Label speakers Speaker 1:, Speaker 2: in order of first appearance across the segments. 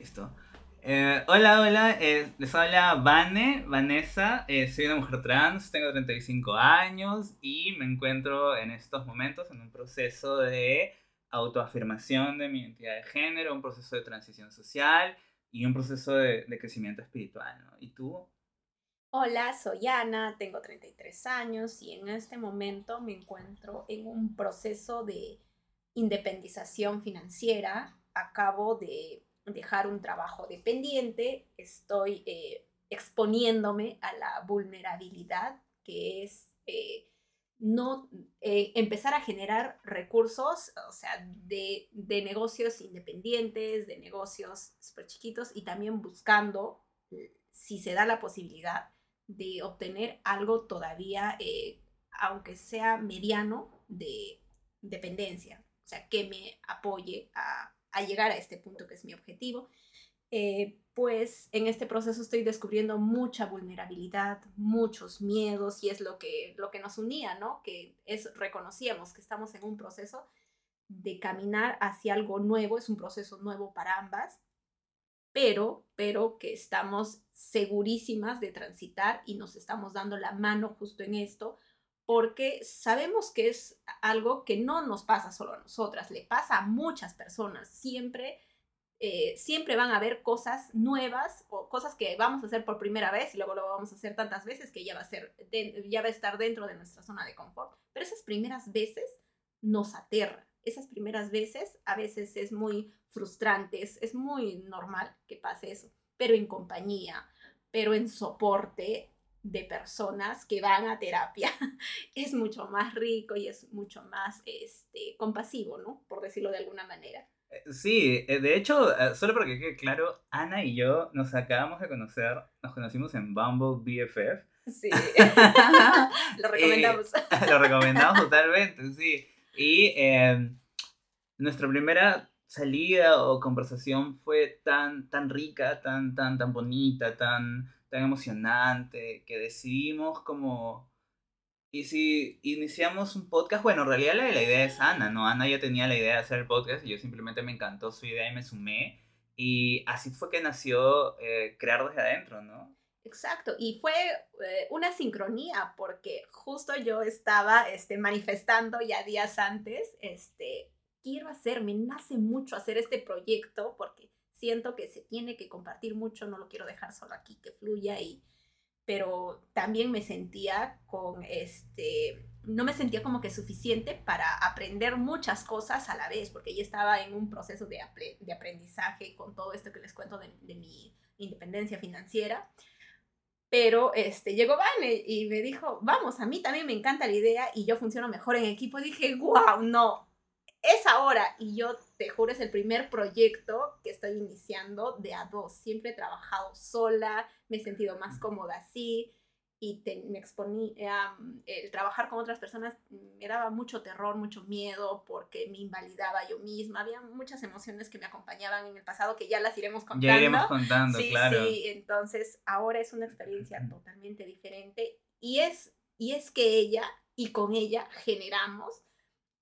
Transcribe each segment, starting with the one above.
Speaker 1: Listo. Eh, hola, hola, eh, les habla Vane, Vanessa, eh, soy una mujer trans, tengo 35 años y me encuentro en estos momentos en un proceso de autoafirmación de mi identidad de género, un proceso de transición social y un proceso de, crecimiento espiritual. ¿Y tú?
Speaker 2: Hola, soy Ana, tengo 33 años y en este momento me encuentro en un proceso de independización financiera. Acabo de dejar un trabajo dependiente, estoy eh, exponiéndome a la vulnerabilidad que es eh, no eh, empezar a generar recursos, o sea, de, de negocios independientes, de negocios súper chiquitos y también buscando, si se da la posibilidad, de obtener algo todavía, aunque sea mediano, de dependencia, o sea, que me apoye a a llegar a este punto que es mi objetivo, eh, pues en este proceso estoy descubriendo mucha vulnerabilidad, muchos miedos y es lo que, lo que nos unía, ¿no? Que es, reconocíamos que estamos en un proceso de caminar hacia algo nuevo, es un proceso nuevo para ambas, pero, pero que estamos segurísimas de transitar y nos estamos dando la mano justo en esto, porque sabemos que es algo que no nos pasa solo a nosotras, le pasa a muchas personas. Siempre, eh, siempre van a haber cosas nuevas o cosas que vamos a hacer por primera vez y luego lo vamos a hacer tantas veces que ya va a, ser ya va a estar dentro de nuestra zona de confort. Pero esas primeras veces nos aterra. Esas primeras veces a veces es muy frustrante, es muy normal que pase eso, pero en compañía, pero en soporte, de personas que van a terapia es mucho más rico y es mucho más este, compasivo, ¿no? Por decirlo de alguna manera.
Speaker 1: Eh, sí, eh, de hecho, eh, solo para que quede claro, Ana y yo nos acabamos de conocer, nos conocimos en Bumble BFF.
Speaker 2: Sí, lo recomendamos.
Speaker 1: lo recomendamos totalmente, sí. Y em, nuestra primera salida o conversación fue tan, tan rica, tan, tan, tan bonita, tan tan emocionante, que decidimos como... Y si iniciamos un podcast, bueno, en realidad la, la idea es Ana, ¿no? Ana ya tenía la idea de hacer el podcast y yo simplemente me encantó su idea y me sumé. Y así fue que nació eh, crear desde adentro, ¿no?
Speaker 2: Exacto, y fue eh, una sincronía porque justo yo estaba este, manifestando ya días antes, este, quiero hacer, me nace mucho hacer este proyecto porque siento que se tiene que compartir mucho, no lo quiero dejar solo aquí, que fluya y pero también me sentía con este, no me sentía como que suficiente para aprender muchas cosas a la vez, porque ya estaba en un proceso de, de aprendizaje con todo esto que les cuento de, de mi independencia financiera. Pero este, llegó Vane y me dijo, vamos, a mí también me encanta la idea y yo funciono mejor en equipo. Y dije, wow, no, es ahora. Y yo te juro, es el primer proyecto que estoy iniciando de a dos. Siempre he trabajado sola, me he sentido más cómoda así y me exponía, el trabajar con otras personas me daba mucho terror, mucho miedo porque me invalidaba yo misma. Había muchas emociones que me acompañaban en el pasado que ya las iremos contando.
Speaker 1: Ya iremos contando,
Speaker 2: sí,
Speaker 1: claro.
Speaker 2: Sí, entonces ahora es una experiencia totalmente diferente y es, y es que ella y con ella generamos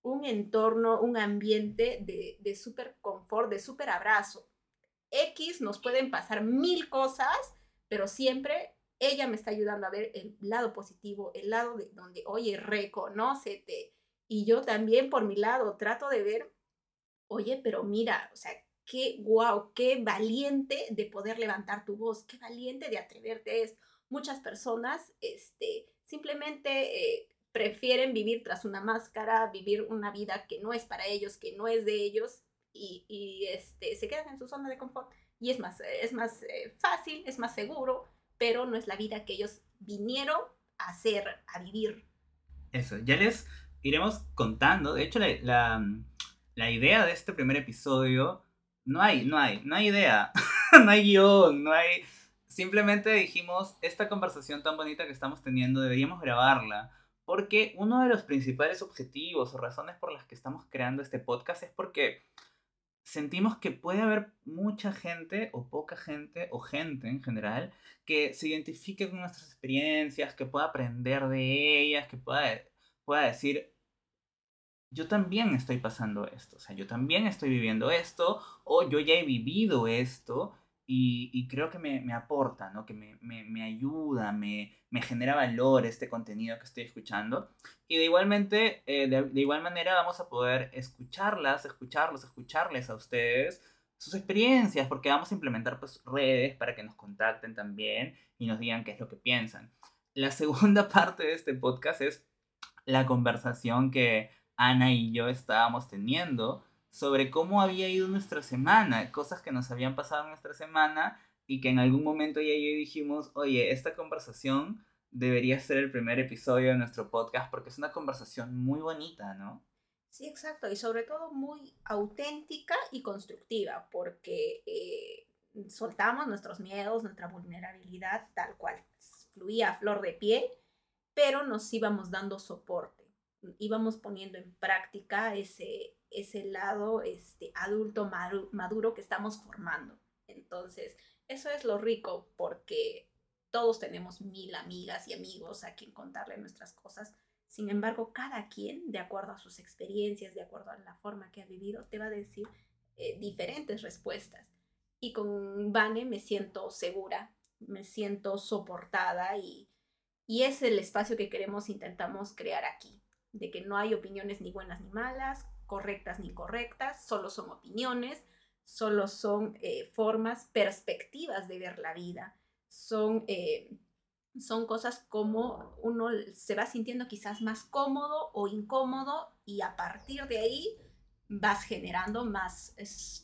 Speaker 2: un entorno, un ambiente de, de súper confort, de súper abrazo. X nos pueden pasar mil cosas, pero siempre ella me está ayudando a ver el lado positivo, el lado de donde, oye, reconócete. Y yo también por mi lado trato de ver, oye, pero mira, o sea, qué guau, qué valiente de poder levantar tu voz, qué valiente de atreverte esto. Muchas personas, este, simplemente eh, prefieren vivir tras una máscara, vivir una vida que no es para ellos, que no es de ellos y, este, se quedan en su zona de confort. Y es más, es más eh, fácil, es más seguro, pero no es la vida que ellos vinieron a hacer, a vivir.
Speaker 1: Eso, ya les iremos contando. De hecho, la, la, idea de este primer episodio, no hay, no hay, no hay idea, no hay guion, no hay... Simplemente dijimos, esta conversación tan bonita que estamos teniendo, deberíamos grabarla porque uno de los principales objetivos o razones por las que estamos creando este podcast es porque sentimos que puede haber mucha gente o poca gente o gente en general que se identifique con nuestras experiencias, que pueda aprender de ellas, que pueda, pueda decir, yo también estoy pasando esto, o sea, yo también estoy viviendo esto, o yo ya he vivido esto, y, creo que me, aporta, ¿no? Que me, ayuda, me, genera valor este contenido que estoy escuchando. Y de, igualmente, eh, de, igual manera vamos a poder escucharlas, escucharlos, escucharles a ustedes sus experiencias, porque vamos a implementar pues, redes para que nos contacten también y nos digan qué es lo que piensan. La segunda parte de este podcast es la conversación que Ana y yo estábamos teniendo sobre cómo había ido nuestra semana, cosas que nos habían pasado en nuestra semana y que en algún momento ya yo dijimos, oye, esta conversación debería ser el primer episodio de nuestro podcast porque es una conversación muy bonita, ¿no?
Speaker 2: Sí, exacto, y sobre todo muy auténtica y constructiva, porque eh, soltamos nuestros miedos, nuestra vulnerabilidad tal cual, fluía a flor de piel, pero nos íbamos dando soporte, íbamos poniendo en práctica ese, ese lado este, adulto maduro que estamos formando. Entonces, eso es lo rico porque todos tenemos mil amigas y amigos a quien contarle nuestras cosas. Sin embargo, cada quien, de acuerdo a sus experiencias, de acuerdo a la forma que ha vivido, te va a decir eh, diferentes respuestas. Y con Vane me siento segura, me siento soportada y, y es el espacio que queremos, intentamos crear aquí, de que no hay opiniones ni buenas ni malas, correctas ni incorrectas, solo son opiniones, solo son eh, formas, perspectivas de ver la vida, son, eh, son cosas como uno se va sintiendo quizás más cómodo o incómodo y a partir de ahí vas generando más,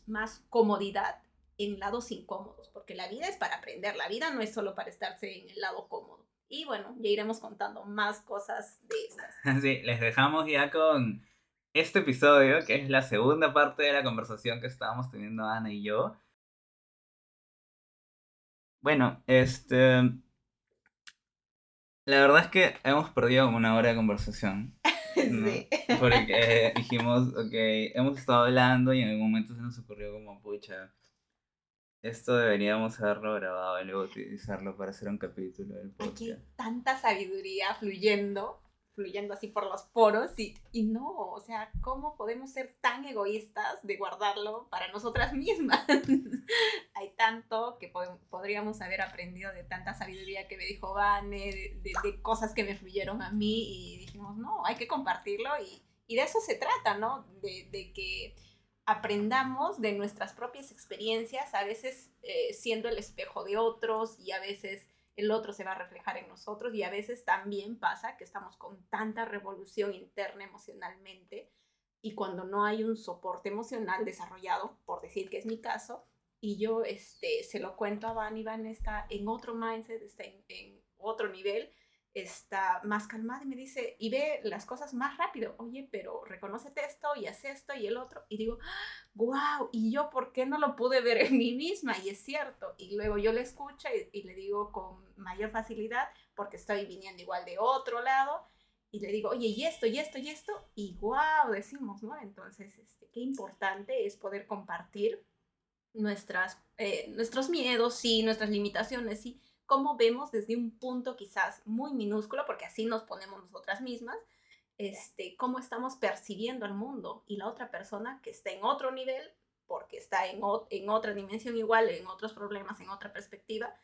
Speaker 2: más comodidad en lados incómodos, porque la vida es para aprender, la vida no es solo para estarse en el lado cómodo. Y bueno, ya iremos contando más cosas de estas.
Speaker 1: Sí, les dejamos ya con este episodio, que es la segunda parte de la conversación que estábamos teniendo Ana y yo. Bueno, este... La verdad es que hemos perdido como una hora de conversación. Sí. Porque dijimos, ok, hemos estado hablando y en algún momento se nos ocurrió como, pucha, esto deberíamos haberlo grabado y luego utilizarlo para hacer un capítulo del podcast.
Speaker 2: Aquí tanta sabiduría fluyendo fluyendo así por los poros y, y no, o sea, ¿cómo podemos ser tan egoístas de guardarlo para nosotras mismas? Hay tanto que podríamos haber aprendido de tanta sabiduría que me dijo Vane, de, de, cosas que me fluyeron a mí y dijimos, no, hay que compartirlo y, y de eso se trata, ¿no? De, de, que aprendamos de nuestras propias experiencias, a veces eh, siendo el espejo de otros y a veces el otro se va a reflejar en nosotros y a veces también pasa que estamos con tanta revolución interna emocionalmente y cuando no hay un soporte emocional desarrollado, por decir que es mi caso, y yo este, se lo cuento a Van y Van está en otro mindset, está en otro nivel, está más calmada y me dice, y ve las cosas más rápido, oye, pero reconocete esto y haz esto y el otro, y digo, wow, y yo, ¿por qué no lo pude ver en mí misma? Y es cierto, y luego yo le escucho y, le digo con mayor facilidad, porque estoy viniendo igual de otro lado, y le digo, oye, y esto, y esto, y esto, y wow, decimos, ¿no? Entonces, este, qué importante es poder compartir nuestras, eh, nuestros miedos, sí, nuestras limitaciones, sí, cómo vemos desde un punto quizás muy minúsculo, porque así nos ponemos nosotras mismas, este, cómo estamos percibiendo el mundo y la otra persona que está en otro nivel, porque está en, en otra dimensión igual, en otros problemas, en otra perspectiva,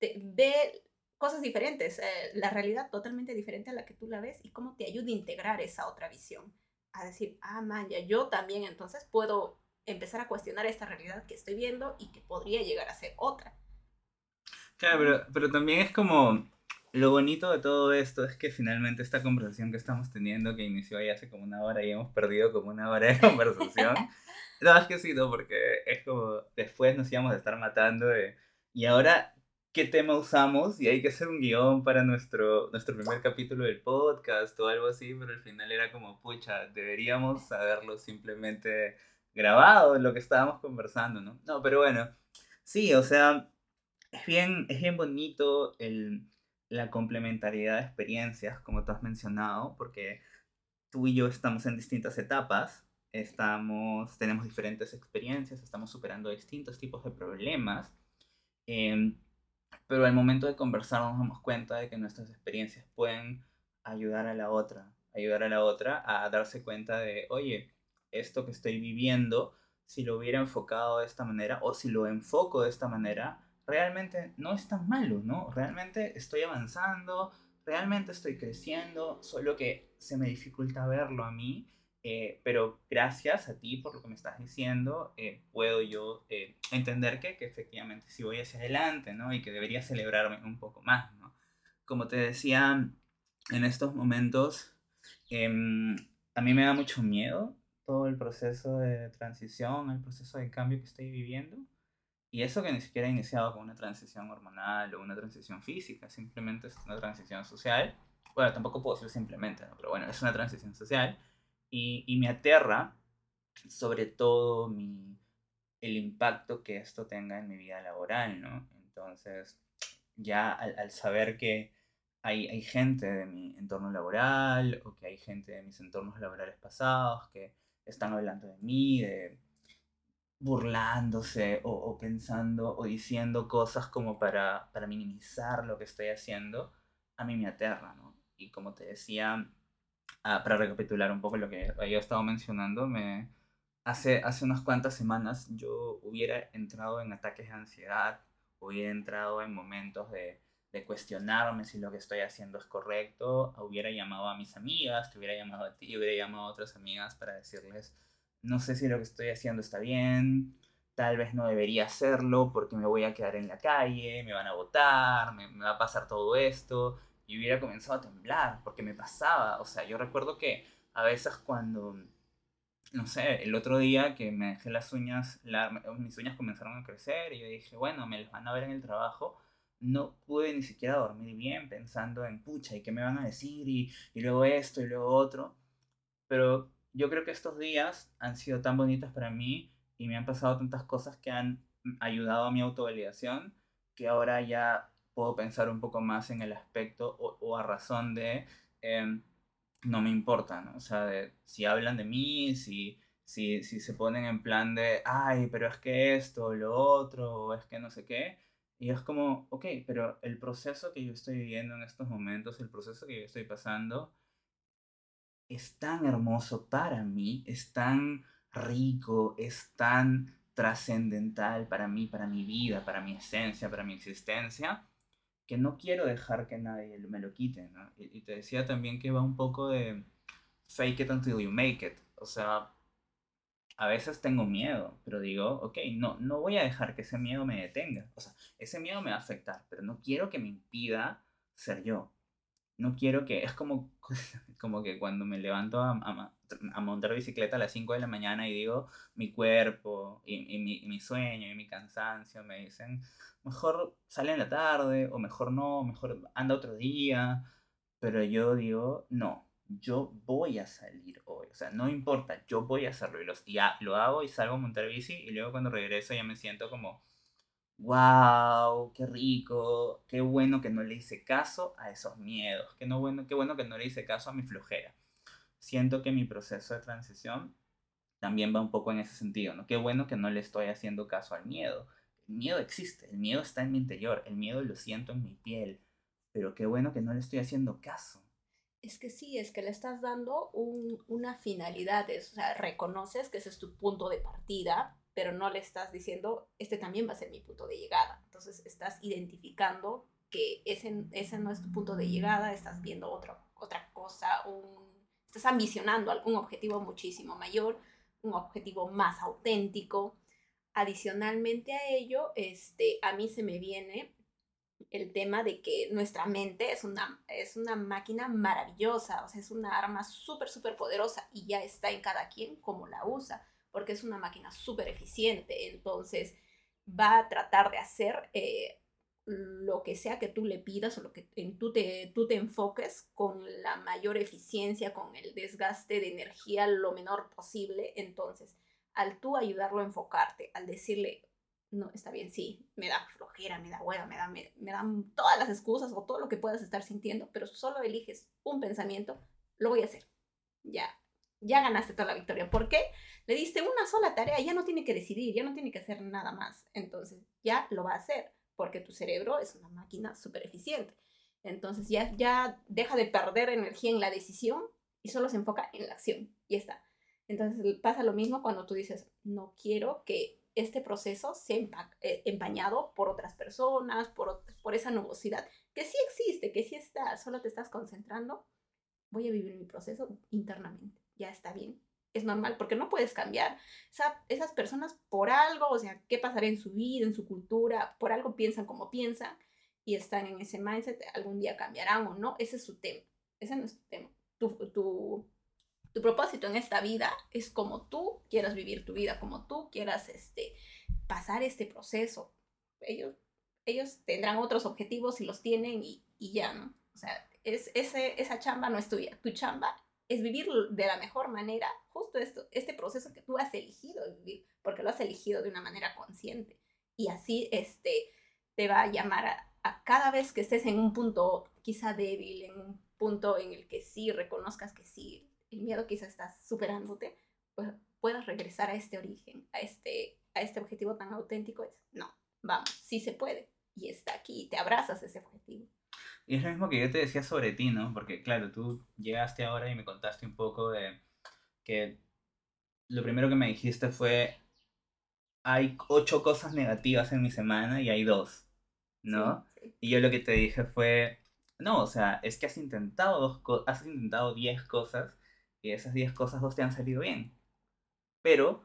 Speaker 2: ve cosas diferentes, eh, la realidad totalmente diferente a la que tú la ves y cómo te ayuda a integrar esa otra visión. A decir, ah, man, ya yo también entonces puedo empezar a cuestionar esta realidad que estoy viendo y que podría llegar a ser otra.
Speaker 1: Claro, pero, pero también es como lo bonito de todo esto es que finalmente esta conversación que estamos teniendo, que inició ahí hace como una hora y hemos perdido como una hora de conversación, no, es que sí, no, porque es como después nos íbamos a estar matando de, y ahora, ¿qué tema usamos? Y hay que hacer un guion para nuestro, nuestro primer capítulo del podcast o algo así, pero al final era como, pucha, deberíamos haberlo simplemente grabado lo que estábamos conversando, ¿no? No, pero bueno, sí, o sea es bien, es bien bonito el, la complementariedad de experiencias, como tú has mencionado, porque tú y yo estamos en distintas etapas, estamos, tenemos diferentes experiencias, estamos superando distintos tipos de problemas, em, pero al momento de conversar nos damos cuenta de que nuestras experiencias pueden ayudar a la otra, ayudar a la otra a darse cuenta de, oye, esto que estoy viviendo, si lo hubiera enfocado de esta manera o si lo enfoco de esta manera, realmente no es tan malo, ¿no? Realmente estoy avanzando, realmente estoy creciendo, solo que se me dificulta verlo a mí, eh, pero gracias a ti por lo que me estás diciendo, eh, puedo yo eh, entender que, que, efectivamente si voy hacia adelante, ¿no? Y que debería celebrarme un poco más, ¿no? Como te decía, en estos momentos, em, a mí me da mucho miedo todo el proceso de transición, el proceso de cambio que estoy viviendo. Y eso que ni siquiera he iniciado con una transición hormonal o una transición física, simplemente es una transición social. Bueno, tampoco puedo decir simplemente, pero bueno, es una transición social. Y, y me aterra sobre todo mi, el impacto que esto tenga en mi vida laboral, ¿no? Entonces, ya al, al saber que hay, hay, gente de mi entorno laboral o que hay gente de mis entornos laborales pasados que están hablando de mí, de burlándose o, pensando o diciendo cosas como para, para, minimizar lo que estoy haciendo, a mí me aterra, ¿no? Y como te decía, ah, para recapitular un poco lo que había estado mencionando, me, hace, hace unas cuantas semanas yo hubiera entrado en ataques de ansiedad, hubiera entrado en momentos de, de cuestionarme si lo que estoy haciendo es correcto, hubiera llamado a mis amigas, te hubiera llamado a ti, hubiera llamado a otras amigas para decirles, no sé si lo que estoy haciendo está bien, tal vez no debería hacerlo porque me voy a quedar en la calle, me van a votar, me, va a pasar todo esto, y hubiera comenzado a temblar porque me pasaba, o sea, yo recuerdo que a veces cuando, no sé, el otro día que me dejé las uñas, mis uñas comenzaron a crecer y yo dije, bueno, me las van a ver en el trabajo, no pude ni siquiera dormir bien pensando en, pucha, ¿y qué me van a decir? Y, y luego esto y luego otro. Pero yo creo que estos días han sido tan bonitos para mí y me han pasado tantas cosas que han ayudado a mi autovalidación que ahora ya puedo pensar un poco más en el aspecto o, a razón de em, no me importa, ¿no? O sea, de, si hablan de mí, si, si, si se ponen en plan de, ay, pero es que esto, lo otro, o es que no sé qué. Y es como, ok, pero el proceso que yo estoy viviendo en estos momentos, el proceso que yo estoy pasando, es tan hermoso para mí, es tan rico, es tan trascendental para mí, para mi vida, para mi esencia, para mi existencia, que no quiero dejar que nadie me lo quite. Y, te decía también que va un poco de fake it until you make it. O sea, a veces tengo miedo, pero digo, ok, no, no voy a dejar que ese miedo me detenga. O sea, ese miedo me va a afectar, pero no quiero que me impida ser yo no quiero que, es como, como que cuando me levanto a, a, montar bicicleta a las 5 de la mañana y digo, mi cuerpo y, mi, mi, sueño y mi cansancio me dicen, mejor sale en la tarde o mejor no, mejor anda otro día, pero yo digo, no, yo voy a salir hoy, o sea, no importa, yo voy a hacerlo y, los, y ya, lo hago y salgo a montar bici y luego cuando regreso ya me siento como wow, qué rico, qué bueno que no le hice caso a esos miedos, qué, no bueno, qué bueno que no le hice caso a mi flojera. Siento que mi proceso de transición también va un poco en ese sentido, ¿no? Qué bueno que no le estoy haciendo caso al miedo. El miedo existe, el miedo está en mi interior, el miedo lo siento en mi piel, pero qué bueno que no le estoy haciendo caso.
Speaker 2: Es que sí, es que le estás dando una finalidad, o sea, reconoces que ese es tu punto de partida, pero no le estás diciendo, este también va a ser mi punto de llegada. Entonces estás identificando que ese, ese no es tu punto de llegada, estás viendo otra, otra cosa, estás ambicionando algún objetivo muchísimo mayor, un objetivo más auténtico. Adicionalmente a ello, este, a mí se me viene el tema de que nuestra mente es una, es una máquina maravillosa, o sea, es una arma súper, súper poderosa y ya está en cada quien como la usa porque es una máquina súper eficiente, entonces va a tratar de hacer eh, lo que sea que tú le pidas o lo que en, tú, te, tú te enfoques con la mayor eficiencia, con el desgaste de energía lo menor posible. Entonces, al tú ayudarlo a enfocarte, al decirle, no, está bien, sí, me da flojera, me da hueva, me, da, me, me dan todas las excusas o todo lo que puedas estar sintiendo, pero solo eliges un pensamiento, lo voy a hacer. Ya, ya ganaste toda la victoria. ¿Por qué? Le diste una sola tarea, ya no tiene que decidir, ya no tiene que hacer nada más. Entonces ya lo va a hacer, porque tu cerebro es una máquina súper eficiente. Entonces ya, ya deja de perder energía en la decisión y solo se enfoca en la acción y está. Entonces pasa lo mismo cuando tú dices, no quiero que este proceso sea eh, empañado por otras personas, por, por esa nubosidad, que sí existe, que sí está, solo te estás concentrando, voy a vivir mi proceso internamente, ya está bien, es normal, porque no puedes cambiar. esas personas por algo, o sea, qué pasará en su vida, en su cultura, por algo piensan como piensan y están en ese mindset, algún día cambiarán o no, ese es su tema, ese no es tu tema. Tu, tu, tu propósito en esta vida es como tú quieras vivir tu vida, como tú quieras este, pasar este proceso. Ellos, ellos tendrán otros objetivos y los tienen y, y ya, ¿no? O sea, es, ese, esa chamba no es tuya. Tu chamba es vivir de la mejor manera justo esto, este proceso que tú has elegido vivir, porque lo has elegido de una manera consciente. Y así este, te va a llamar a, cada vez que estés en un punto quizá débil, en un punto en el que sí reconozcas que sí, el miedo quizá estás superándote, pues puedas regresar a este origen, a este, a este objetivo tan auténtico. Es, no, vamos, sí se puede. Y está aquí, te abrazas ese objetivo.
Speaker 1: Y es lo mismo que yo te decía sobre ti, ¿no? Porque claro, tú llegaste ahora y me contaste un poco de que lo primero que me dijiste fue, hay ocho cosas negativas en mi semana y hay dos, ¿no? Y yo lo que te dije fue, no, o sea, es que has intentado, dos has intentado diez cosas y esas diez cosas dos te han salido bien. Pero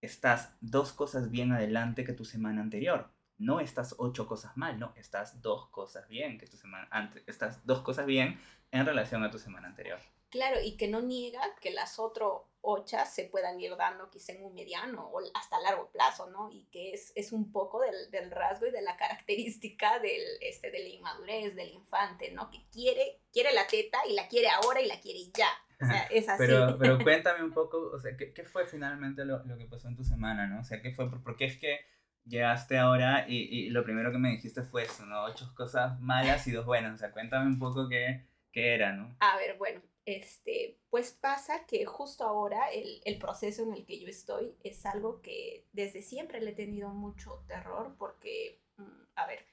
Speaker 1: estás dos cosas bien adelante que tu semana anterior no estás ocho cosas mal, no, estás dos cosas bien que tu semana antes, estás dos cosas bien en relación a tu semana anterior.
Speaker 2: Claro, y que no niega que las otras ocho se puedan ir dando quizá en un mediano o hasta largo plazo, ¿no? Y que es, es un poco del, del, rasgo y de la característica del, este, de la inmadurez, del infante, ¿no? Que quiere, quiere la teta y la quiere ahora y la quiere ya. O sea, es así.
Speaker 1: pero, pero cuéntame un poco, o sea, ¿qué, qué fue finalmente lo, lo, que pasó en tu semana, ¿no? O sea, ¿qué fue? Porque es que llegaste ahora y, y, lo primero que me dijiste fue eso, ¿no? Ocho cosas malas y dos buenas. O sea, cuéntame un poco qué, qué era, ¿no?
Speaker 2: A ver, bueno, este, pues pasa que justo ahora el, el, proceso en el que yo estoy es algo que desde siempre le he tenido mucho terror porque, mm, a ver,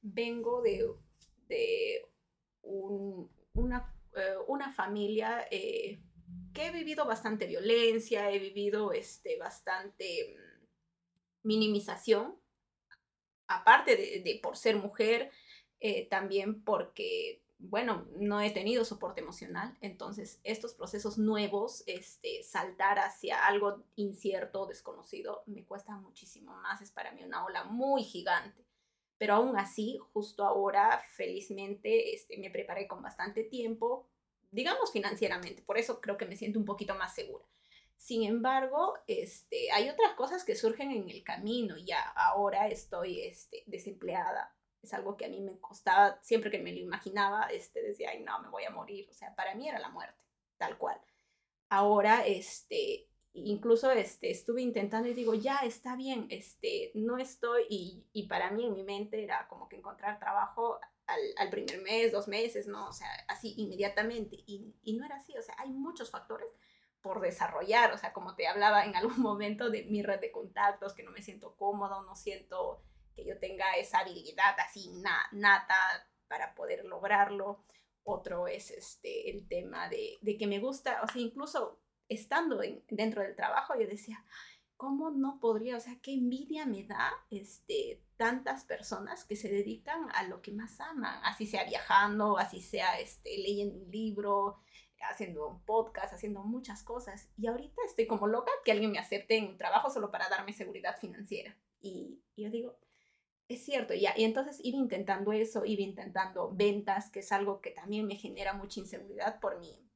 Speaker 2: vengo de, de un, una, eh, una, familia eh, que he vivido bastante violencia, he vivido este, bastante minimización, aparte de, por ser mujer, eh, también porque, bueno, no he tenido soporte emocional, entonces estos procesos nuevos, este, saltar hacia algo incierto, desconocido, me cuesta muchísimo más, es para mí una ola muy gigante. Pero aún así, justo ahora, felizmente, este, me preparé con bastante tiempo, digamos financieramente, por eso creo que me siento un poquito más segura. Sin embargo, este, hay otras cosas que surgen en el camino. Ya ahora estoy este, desempleada. Es algo que a mí me costaba, siempre que me lo imaginaba, este, decía, ay, no, me voy a morir. O sea, para mí era la muerte, tal cual. Ahora, este, incluso este, estuve intentando y digo, ya, está bien, este, no estoy, y, y para mí en mi mente era como que encontrar trabajo al, al, primer mes, dos meses, ¿no? O sea, así inmediatamente. Y, y no era así, o sea, hay muchos factores por desarrollar, o sea, como te hablaba en algún momento de mi red de contactos, que no me siento cómodo, no siento que yo tenga esa habilidad así nata para poder lograrlo. Otro es este, el tema de, de que me gusta, o sea, incluso estando en, dentro del trabajo, yo decía, ¿cómo no podría? O sea, qué envidia me da este, tantas personas que se dedican a lo que más aman, así sea viajando, así sea este, leyendo un libro, haciendo un podcast, haciendo muchas cosas. Y ahorita estoy como loca que alguien me acepte en un trabajo solo para darme seguridad financiera. Y, yo digo, es cierto. Y entonces iba intentando eso, iba intentando ventas, que es algo que también me genera mucha inseguridad por mi,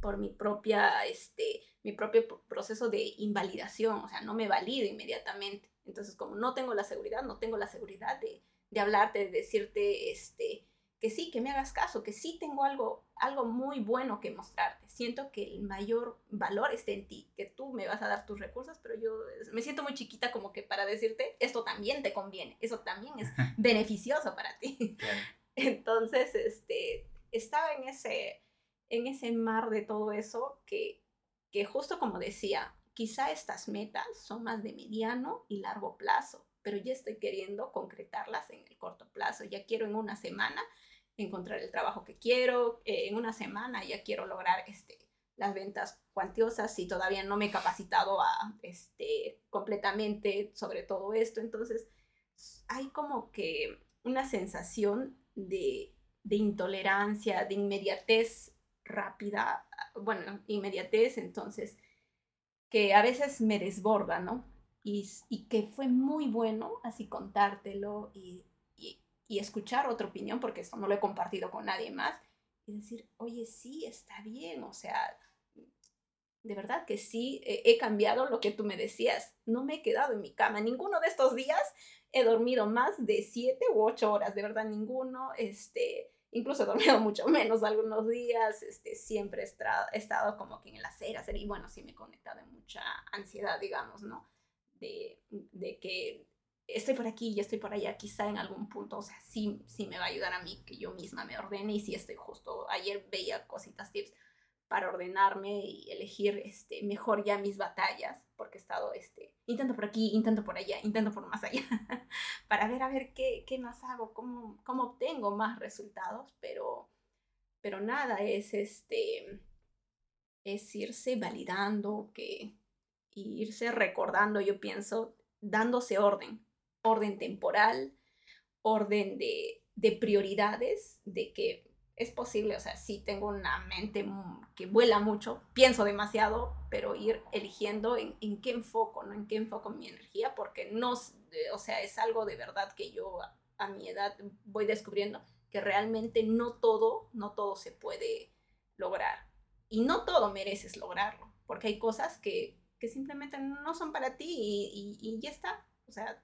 Speaker 2: por mi propia, este, mi propio proceso de invalidación. O sea, no me valido inmediatamente. Entonces, como no tengo la seguridad, no tengo la seguridad de, de hablarte, de decirte, este, que sí, que me hagas caso, que sí tengo algo, algo muy bueno que mostrarte. Siento que el mayor valor está en ti, que tú me vas a dar tus recursos, pero yo me siento muy chiquita como que para decirte, esto también te conviene, eso también es beneficioso para ti. Entonces, este, estaba en ese, en ese mar de todo eso que, que justo como decía, quizá estas metas son más de mediano y largo plazo, pero ya estoy queriendo concretarlas en el corto plazo. Ya quiero en una semana encontrar el trabajo que quiero, eh, en una semana ya quiero lograr este, las ventas cuantiosas y todavía no me he capacitado a, este, completamente sobre todo esto. Entonces, hay como que una sensación de, de intolerancia, de inmediatez rápida, bueno, inmediatez, entonces, que a veces me desborda, ¿no? Y, y que fue muy bueno así contártelo y, y, escuchar otra opinión, porque esto no lo he compartido con nadie más, y decir, oye, sí, está bien, o sea, de verdad que sí, he, cambiado lo que tú me decías, no me he quedado en mi cama, ninguno de estos días he dormido más de siete u ocho horas, de verdad ninguno, este, incluso he dormido mucho menos algunos días, este, siempre he estado como que en la acera, y bueno, sí me he conectado en mucha ansiedad, digamos, ¿no? De, de que estoy por aquí y estoy por allá, quizá en algún punto, o sea, sí, sí me va a ayudar a mí que yo misma me ordene y si estoy justo, ayer veía cositas, tips para ordenarme y elegir este, mejor ya mis batallas, porque he estado, este, intento por aquí, intento por allá, intento por más allá, para ver a ver qué, qué más hago, cómo, cómo obtengo más resultados, pero, pero nada, es, este, es irse validando, que, irse recordando, yo pienso, dándose orden, orden temporal, orden de, de prioridades, de que es posible, o sea, sí tengo una mente que vuela mucho, pienso demasiado, pero ir eligiendo en, en, qué enfoco, ¿no? En qué enfoco mi energía, porque no, o sea, es algo de verdad que yo a, a mi edad voy descubriendo que realmente no todo, no todo se puede lograr. Y no todo mereces lograrlo, porque hay cosas que, que simplemente no son para ti y, y, y ya está. O sea,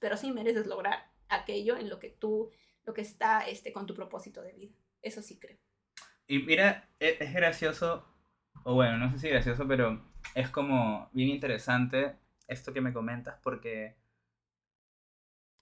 Speaker 2: pero sí mereces lograr aquello en lo que tú lo que está este, con tu propósito de vida. Eso sí creo.
Speaker 1: Y mira, es, es gracioso, o bueno, no sé si gracioso, pero es como bien interesante esto que me comentas porque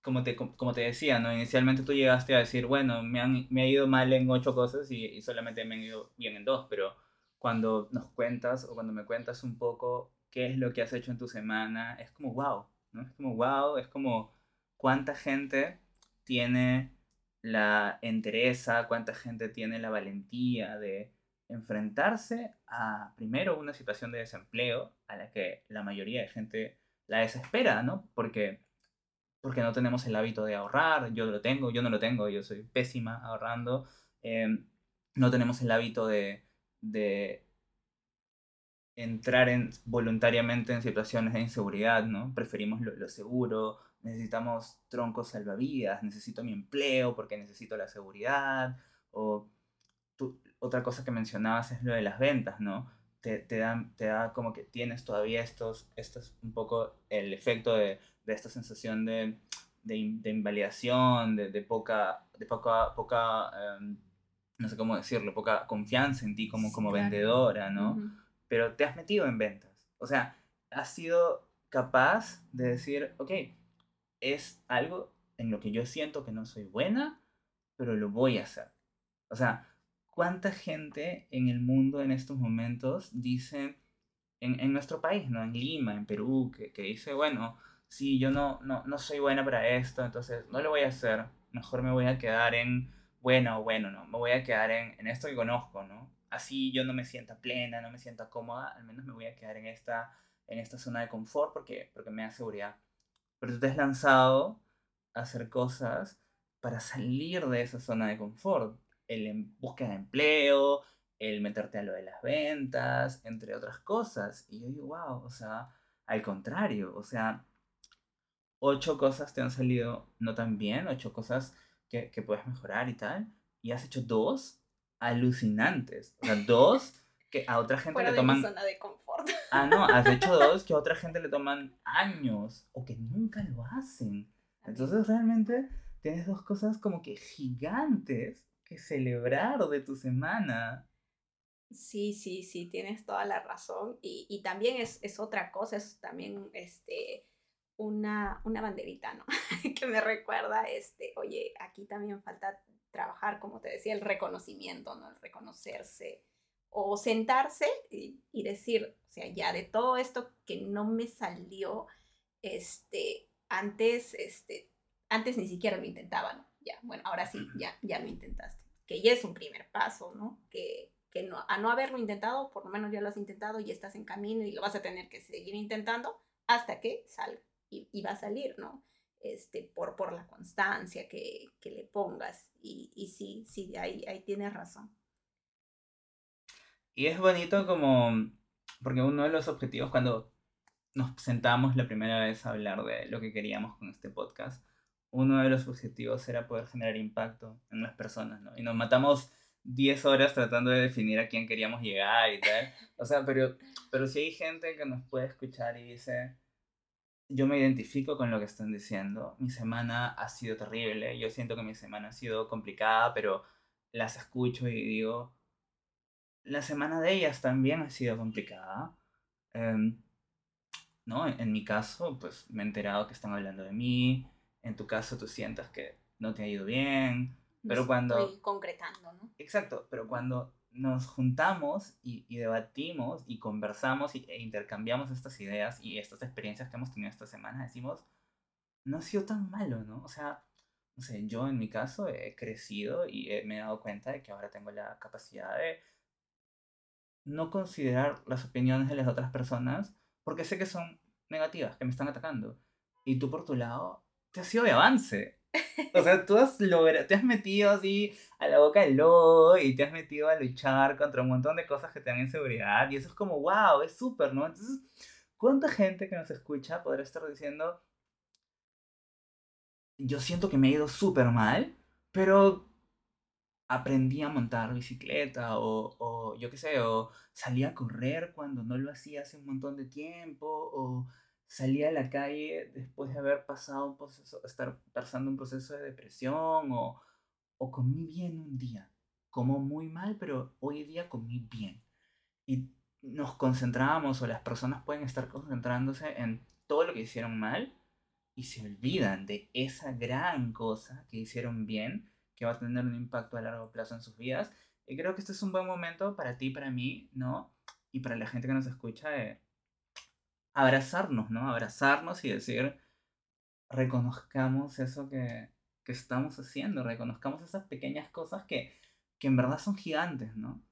Speaker 1: como te, como te decía, ¿no? Inicialmente tú llegaste a decir, bueno, me, han, me ha ido mal en ocho cosas y, y, solamente me han ido bien en dos, pero cuando nos cuentas o cuando me cuentas un poco qué es lo que has hecho en tu semana, es como wow, ¿no? Es como wow, es como cuánta gente tiene la entereza, cuánta gente tiene la valentía de enfrentarse a, primero, una situación de desempleo a la que la mayoría de gente la desespera, ¿no? Porque, porque no tenemos el hábito de ahorrar, yo lo tengo, yo no lo tengo, yo soy pésima ahorrando, eh, no tenemos el hábito de, de entrar en, voluntariamente en situaciones de inseguridad, ¿no? Preferimos lo, lo seguro, necesitamos troncos salvavidas, necesito mi empleo porque necesito la seguridad, o tú, otra cosa que mencionabas es lo de las ventas, ¿no? Te, te, da, te da como que tienes todavía estos, estos un poco el efecto de, de esta sensación de, de, de invalidación, de, de, poca, de poca, poca um, no sé cómo decirlo, poca confianza en ti como, como claro. vendedora, ¿no? Uh -huh. Pero te has metido en ventas. O sea, has sido capaz de decir, ok, es algo en lo que yo siento que no soy buena, pero lo voy a hacer. O sea, ¿cuánta gente en el mundo en estos momentos dice, en, en nuestro país, ¿no? En Lima, en Perú, que, que dice, bueno, si yo no, no, no soy buena para esto, entonces no lo voy a hacer, mejor me voy a quedar en bueno bueno, ¿no? Me voy a quedar en, en esto que conozco, ¿no? Así yo no me sienta plena, no me sienta cómoda, al menos me voy a quedar en esta, en esta zona de confort porque, porque me da seguridad pero tú te has lanzado a hacer cosas para salir de esa zona de confort. El en búsqueda de empleo, el meterte a lo de las ventas, entre otras cosas. Y yo digo, wow, o sea, al contrario, o sea, ocho cosas te han salido no tan bien, ocho cosas que, que puedes mejorar y tal, y has hecho dos alucinantes. O sea, dos que a otra gente
Speaker 2: Fuera
Speaker 1: le toman...
Speaker 2: Mi zona de confort.
Speaker 1: Ah, no, has hecho dos que a otra gente le toman años o que nunca lo hacen. Entonces realmente tienes dos cosas como que gigantes que celebrar de tu semana.
Speaker 2: Sí, sí, sí, tienes toda la razón. Y, y también es, es, otra cosa, es también este, una, una banderita, ¿no? que me recuerda, este, oye, aquí también falta trabajar, como te decía, el reconocimiento, ¿no? El reconocerse o sentarse y, y, decir, o sea, ya de todo esto que no me salió, este, antes, este, antes ni siquiera lo intentaba, ¿no? Ya, bueno, ahora sí, ya, ya lo intentaste, que ya es un primer paso, ¿no? Que, que no, a no haberlo intentado, por lo menos ya lo has intentado y estás en camino y lo vas a tener que seguir intentando hasta que salga y, va a salir, ¿no? Este, por, por la constancia que, que le pongas. Y, y sí, sí, ahí, ahí tienes razón.
Speaker 1: Y es bonito como, porque uno de los objetivos cuando nos sentamos la primera vez a hablar de lo que queríamos con este podcast, uno de los objetivos era poder generar impacto en las personas, ¿no? Y nos matamos 10 horas tratando de definir a quién queríamos llegar y tal. O sea, pero, pero si hay gente que nos puede escuchar y dice, yo me identifico con lo que están diciendo, mi semana ha sido terrible, yo siento que mi semana ha sido complicada, pero las escucho y digo, la semana de ellas también ha sido complicada. Em, ¿no? En, mi caso, pues me he enterado que están hablando de mí. En tu caso, tú sientas que no te ha ido bien. Pero cuando...
Speaker 2: Estoy concretando, ¿no?
Speaker 1: Exacto, pero cuando nos juntamos y, debatimos y conversamos e intercambiamos estas ideas y estas experiencias que hemos tenido esta semana, decimos, no ha sido tan malo, ¿no? O sea, no sé, yo en mi caso he crecido y me he dado cuenta de que ahora tengo la capacidad de no considerar las opiniones de las otras personas porque sé que son negativas, que me están atacando. Y tú por tu lado, te has sido de avance. O sea, tú has logrado, te has metido así a la boca del lobo y te has metido a luchar contra un montón de cosas que te dan inseguridad. Y eso es como, wow, es súper, ¿no? Entonces, ¿cuánta gente que nos escucha podrá estar diciendo, yo siento que me ha ido súper mal, pero aprendí a montar bicicleta o, o yo qué sé, o salí a correr cuando no lo hacía hace un montón de tiempo, o salí a la calle después de haber pasado un proceso, estar pasando un proceso de depresión, o, o comí bien un día. Como muy mal, pero hoy día comí bien. Y nos concentramos, o las personas pueden estar concentrándose en todo lo que hicieron mal y se olvidan de esa gran cosa que hicieron bien que va a tener un impacto a largo plazo en sus vidas. Y creo que este es un buen momento para ti, para mí, ¿no? Y para la gente que nos escucha de abrazarnos, ¿no? Abrazarnos y decir, reconozcamos eso que, que estamos haciendo, reconozcamos esas pequeñas cosas que, que en verdad son gigantes, ¿no?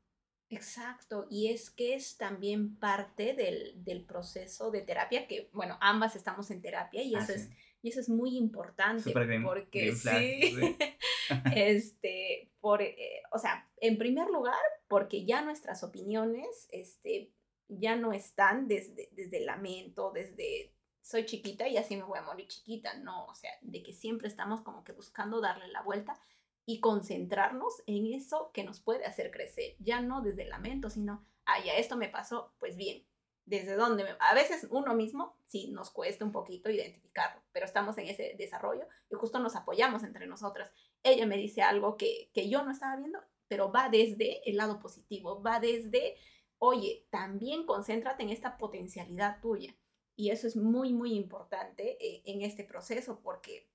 Speaker 2: Exacto, y es que es también parte del, del, proceso de terapia, que bueno, ambas estamos en terapia y eso, es, y eso es muy importante porque sí, este, por, eh, o sea, en primer lugar, porque ya nuestras opiniones este, ya no están desde, desde lamento, desde soy chiquita y así me voy a morir chiquita, no, o sea, de que siempre estamos como que buscando darle la vuelta y concentrarnos en eso que nos puede hacer crecer, ya no desde lamento, sino, ah, ya esto me pasó, pues bien, desde dónde, a veces uno mismo sí nos cuesta un poquito identificarlo, pero estamos en ese desarrollo y justo nos apoyamos entre nosotras. Ella me dice algo que, que yo no estaba viendo, pero va desde el lado positivo, va desde, oye, también concéntrate en esta potencialidad tuya. Y eso es muy, muy importante eh, en este proceso porque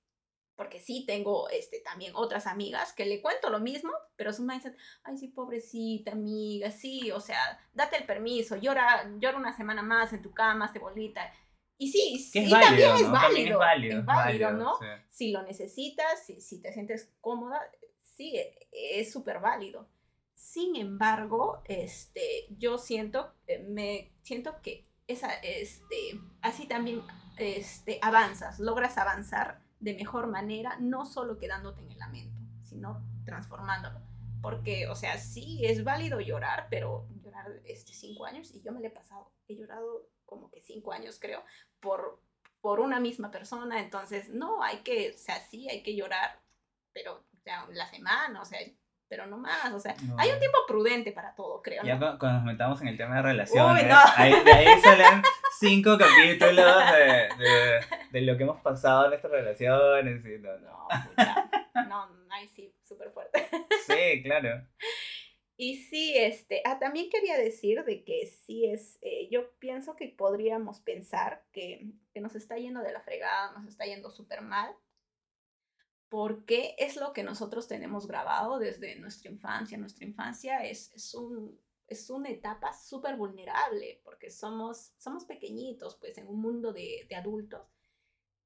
Speaker 2: porque sí tengo este, también otras amigas que le cuento lo mismo, pero su dicen, ay, sí, pobrecita amiga, sí, o sea, date el permiso, llora, llora una semana más en tu cama, te bolita. Y sí, sí también, es válido, es válido, es válido, ¿no? Si lo necesitas, si, si te sientes cómoda, sí, es súper válido. Sin embargo, este, yo siento, eh, me siento que esa, este, así también este, avanzas, logras avanzar de mejor manera, no solo quedándote en el lamento, sino transformándolo. Porque, o sea, sí es válido llorar, pero llorar este, cinco años, y yo me lo he pasado, he llorado como que cinco años, creo, por, por una misma persona. Entonces, no, hay que, o sea, sí hay que llorar, pero, o sea, la semana, o sea, pero no más, o sea, hay un tiempo prudente para todo, creo.
Speaker 1: Ya cuando nos metamos en el tema de relaciones, ahí, de ahí salen cinco capítulos de, de, de, lo que hemos pasado en estas relaciones. Y no,
Speaker 2: no. No, no, ahí sí, súper fuerte.
Speaker 1: Sí, claro.
Speaker 2: Y sí, este, ah, también quería decir de que sí es, eh, yo pienso que podríamos pensar que, que nos está yendo de la fregada, nos está yendo súper mal, porque es lo que nosotros tenemos grabado desde nuestra infancia. Nuestra infancia es, es, un, es una etapa súper vulnerable, porque somos, somos pequeñitos, pues en un mundo de, de adultos,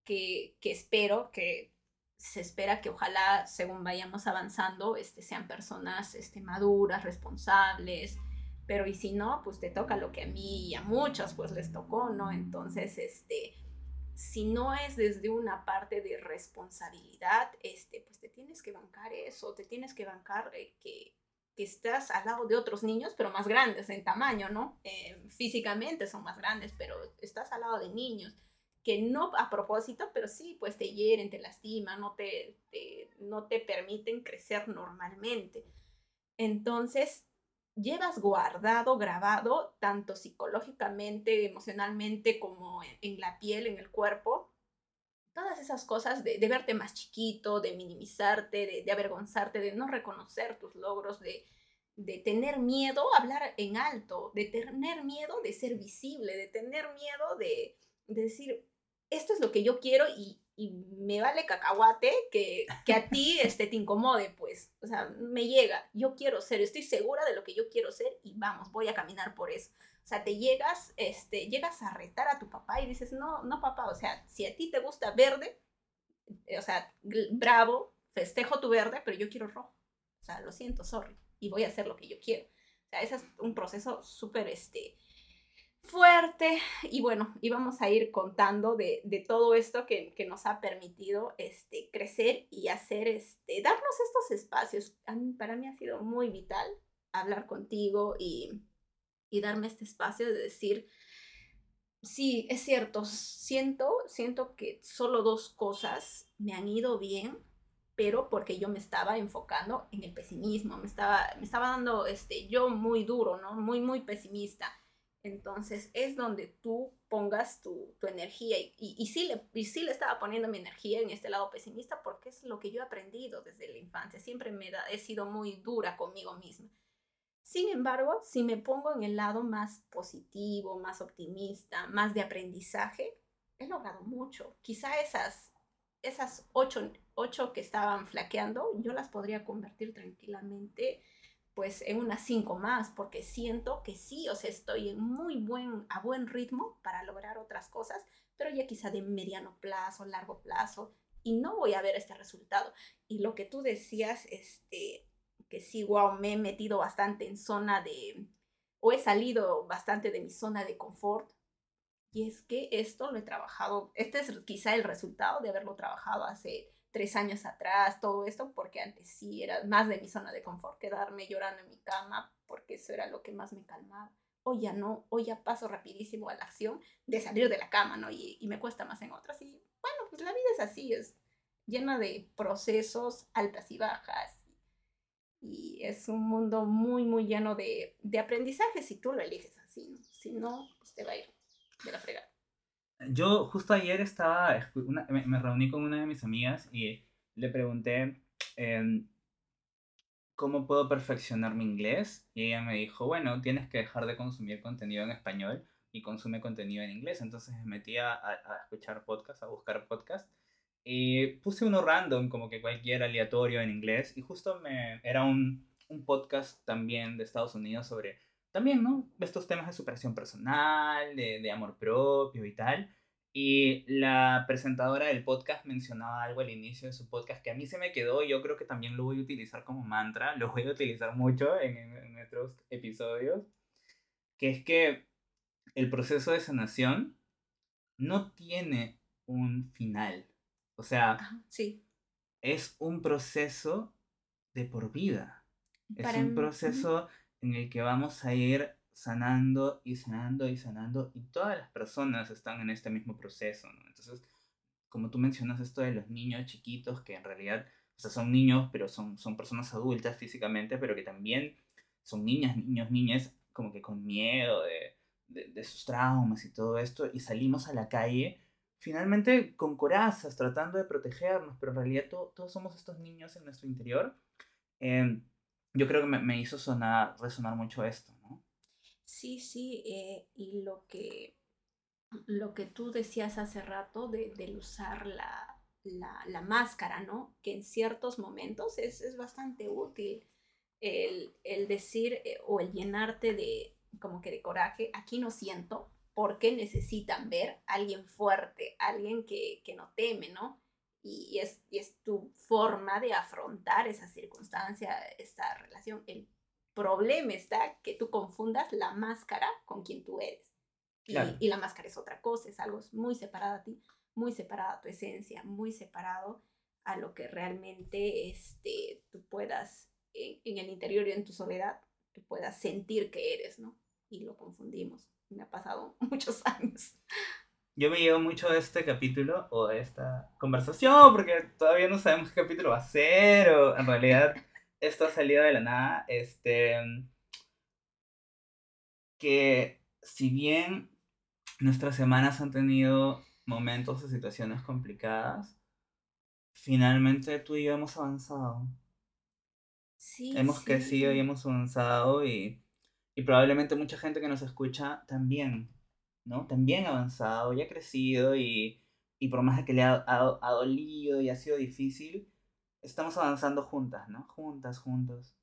Speaker 2: que, que espero que se espera que ojalá, según vayamos avanzando, este, sean personas este, maduras, responsables, pero y si no, pues te toca lo que a mí y a muchos pues les tocó, ¿no? Entonces, este, si no es desde una parte de responsabilidad, este, pues te tienes que bancar eso, te tienes que bancar eh, que, que, estás al lado de otros niños, pero más grandes en tamaño, ¿no? Eh, físicamente son más grandes, pero estás al lado de niños que no a propósito, pero sí, pues te hieren, te lastiman, no te, no te permiten crecer normalmente. Entonces, llevas guardado, grabado, tanto psicológicamente, emocionalmente, como en, la piel, en el cuerpo, todas esas cosas de, verte más chiquito, de minimizarte, de, avergonzarte, de no reconocer tus logros, de, de tener miedo a hablar en alto, de tener miedo de ser visible, de tener miedo de decir, esto es lo que yo quiero y, me vale cacahuate que, que a ti este, te incomode, pues. O sea, me llega, yo quiero ser, estoy segura de lo que yo quiero ser y vamos, voy a caminar por eso. O sea, te llegas, este, llegas a retar a tu papá y dices, no, no papá, o sea, si a ti te gusta verde, eh, o sea, bravo, festejo tu verde, pero yo quiero rojo. O sea, lo siento, sorry, y voy a hacer lo que yo quiero. O sea, ese es un proceso súper, este, fuerte y bueno, íbamos a ir contando de, de todo esto que, que, nos ha permitido este, crecer y hacer, este, darnos estos espacios. para mí ha sido muy vital hablar contigo y, y darme este espacio de decir, sí, es cierto, siento, siento que solo dos cosas me han ido bien, pero porque yo me estaba enfocando en el pesimismo, me estaba, me estaba dando este, yo muy duro, ¿no? Muy, muy pesimista entonces es donde tú pongas tu, energía y, y, sí le, y sí le estaba poniendo mi energía en este lado pesimista porque es lo que yo he aprendido desde la infancia. Siempre me he sido muy dura conmigo misma. Sin embargo, si me pongo en el lado más positivo, más optimista, más de aprendizaje, he logrado mucho. Quizá esas, esas ocho, ocho que estaban flaqueando, yo las podría convertir tranquilamente pues en unas cinco más, porque siento que sí, o sea, estoy en muy buen, a buen ritmo para lograr otras cosas, pero ya quizá de mediano plazo, largo plazo, y no voy a ver este resultado. Y lo que tú decías, este, que sí, wow, me he metido bastante en zona de, o he salido bastante de mi zona de confort, y es que esto lo he trabajado, este es quizá el resultado de haberlo trabajado hace tres años atrás, todo esto, porque antes sí era más de mi zona de confort, quedarme llorando en mi cama, porque eso era lo que más me calmaba. Hoy ya no, hoy ya paso rapidísimo a la acción de salir de la cama, ¿no? Y, y me cuesta más en otras. Y bueno, pues la vida es así, es llena de procesos altas y bajas. Y es un mundo muy, muy lleno de, de aprendizaje si tú lo eliges así, ¿no? Si no, pues te va a ir de la fregada.
Speaker 1: Yo justo ayer estaba, me, reuní con una de mis amigas y le pregunté em, cómo puedo perfeccionar mi inglés y ella me dijo, bueno, tienes que dejar de consumir contenido en español y consume contenido en inglés. Entonces me metí a, escuchar podcasts, a buscar podcasts y puse uno random, como que cualquier aleatorio en inglés y justo me, era un, un podcast también de Estados Unidos sobre también, ¿no? Estos temas de superación personal, de, de, amor propio y tal. Y la presentadora del podcast mencionaba algo al inicio de su podcast que a mí se me quedó y yo creo que también lo voy a utilizar como mantra, lo voy a utilizar mucho en, en nuestros episodios, que es que el proceso de sanación no tiene un final. O sea,
Speaker 2: sí.
Speaker 1: es un proceso de por vida. Es un proceso en el que vamos a ir sanando y sanando y sanando y todas las personas están en este mismo proceso, ¿no? Entonces, como tú mencionas esto de los niños chiquitos que en realidad, o sea, son niños, pero son, son personas adultas físicamente, pero que también son niñas, niños, niñas, como que con miedo de, de, sus traumas y todo esto, y salimos a la calle finalmente con corazas, tratando de protegernos, pero en realidad todos somos estos niños en nuestro interior. Eh, yo creo que me, hizo sonar, resonar mucho esto, ¿no?
Speaker 2: Sí, sí, eh, y lo que, lo que tú decías hace rato de, del usar la, la, máscara, ¿no? Que en ciertos momentos es, es bastante útil el, el decir eh, o el llenarte de como que de coraje, aquí no siento, porque necesitan ver a alguien fuerte, alguien que, que no teme, ¿no? Y es, y es tu forma de afrontar esa circunstancia, esta relación. El problema está que tú confundas la máscara con quien tú eres. Y, y la máscara es otra cosa, es algo muy separado a ti, muy separado a tu esencia, muy separado a lo que realmente este, tú puedas, en, en el interior y en tu soledad, tú puedas sentir que eres, ¿no? Y lo confundimos. Me ha pasado muchos años
Speaker 1: yo me llevo mucho de este capítulo o de esta conversación porque todavía no sabemos qué capítulo va a ser o en realidad esto ha salido de la nada. Este. Que si bien nuestras semanas han tenido momentos o situaciones complicadas, finalmente tú y yo hemos avanzado. Sí. Hemos crecido y hemos avanzado y, y probablemente mucha gente que nos escucha también ¿no? También ha avanzado y ha crecido y, y por más de que le ha, ha, dolido y ha sido difícil, estamos avanzando juntas, ¿no? Juntas, juntos.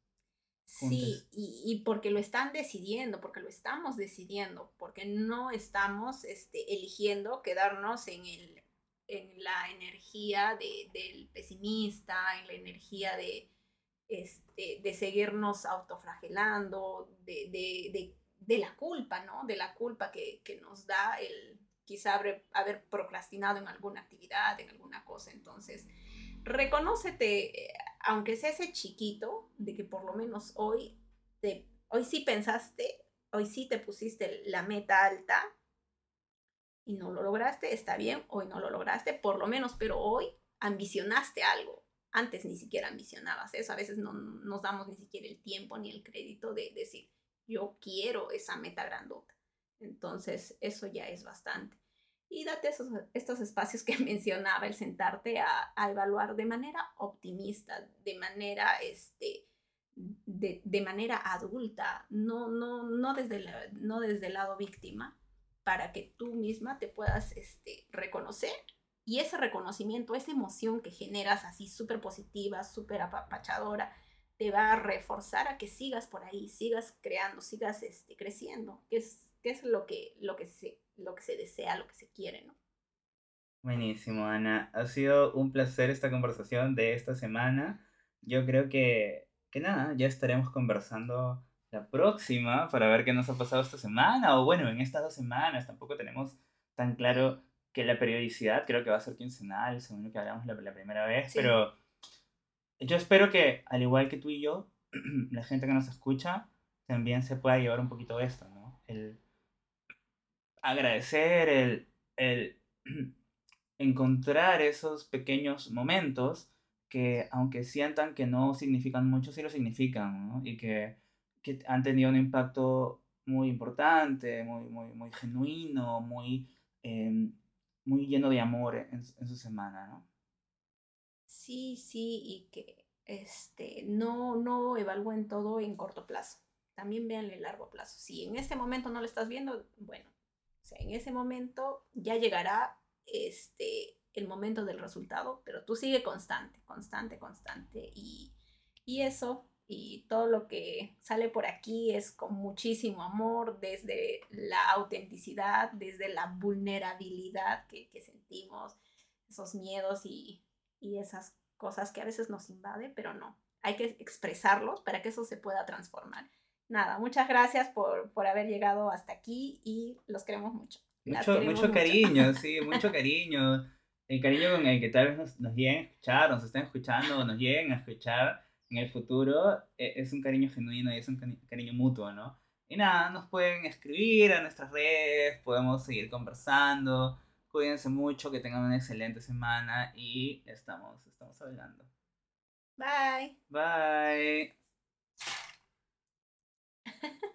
Speaker 2: Sí, y, y, porque lo están decidiendo, porque lo estamos decidiendo, porque no estamos este, eligiendo quedarnos en, el, en la energía de, del pesimista, en la energía de, este, de seguirnos autoflagelando, de, de de la culpa, ¿no? De la culpa que, nos da el quizá haber, haber, procrastinado en alguna actividad, en alguna cosa. Entonces, reconócete, eh, aunque sea ese chiquito, de que por lo menos hoy, te, hoy sí pensaste, hoy sí te pusiste la meta alta y no lo lograste, está bien, hoy no lo lograste, por lo menos, pero hoy ambicionaste algo. Antes ni siquiera ambicionabas eso, a veces no nos damos ni siquiera el tiempo ni el crédito de decir, yo quiero esa meta grandota. Entonces, eso ya es bastante. Y date esos, estos espacios que mencionaba, el sentarte a, evaluar de manera optimista, de manera, este, de, manera adulta, no, no, no, desde no desde el lado víctima, para que tú misma te puedas este, reconocer. Y ese reconocimiento, esa emoción que generas así súper positiva, súper apapachadora, te va a reforzar a que sigas por ahí, sigas creando, sigas este, creciendo, que es, que es lo, que, lo, que se, lo que se desea, lo que se quiere, ¿no?
Speaker 1: Buenísimo, Ana. Ha sido un placer esta conversación de esta semana. Yo creo que, que nada, ya estaremos conversando la próxima para ver qué nos ha pasado esta semana. O bueno, en estas dos semanas tampoco tenemos tan claro que la periodicidad creo que va a ser quincenal, según lo que hablamos la, la primera vez, pero yo espero que, al igual que tú y yo, la gente que nos escucha también se pueda llevar un poquito esto, ¿no? El agradecer, el, el encontrar esos pequeños momentos que, aunque sientan que no significan mucho, sí lo significan, ¿no? Y que, que han tenido un impacto muy importante, muy, muy, muy genuino, muy, em, muy lleno de amor en, en su semana, ¿no?
Speaker 2: Sí, sí, y que este, no, no evalúen todo en corto plazo. También vean el largo plazo. Si en este momento no lo estás viendo, bueno, o sea, en ese momento ya llegará este, el momento del resultado, pero tú sigue constante, constante, constante. Y, y eso y todo lo que sale por aquí es con muchísimo amor, desde la autenticidad, desde la vulnerabilidad que sentimos, esos miedos y y esas cosas que a veces nos invade, pero no, hay que expresarlos para que eso se pueda transformar. Nada, muchas gracias por, por haber llegado hasta aquí y los queremos mucho.
Speaker 1: Mucho, mucho cariño, sí, mucho cariño. El cariño con el que tal vez nos, nos lleguen a escuchar, nos estén escuchando, nos lleguen a escuchar en el futuro, e, es un cariño genuino y es un cariño mutuo, ¿no? Y nada, nos pueden escribir a nuestras redes, podemos seguir conversando. Cuídense mucho, que tengan una excelente semana y estamos, estamos hablando.
Speaker 2: Bye.
Speaker 1: Bye.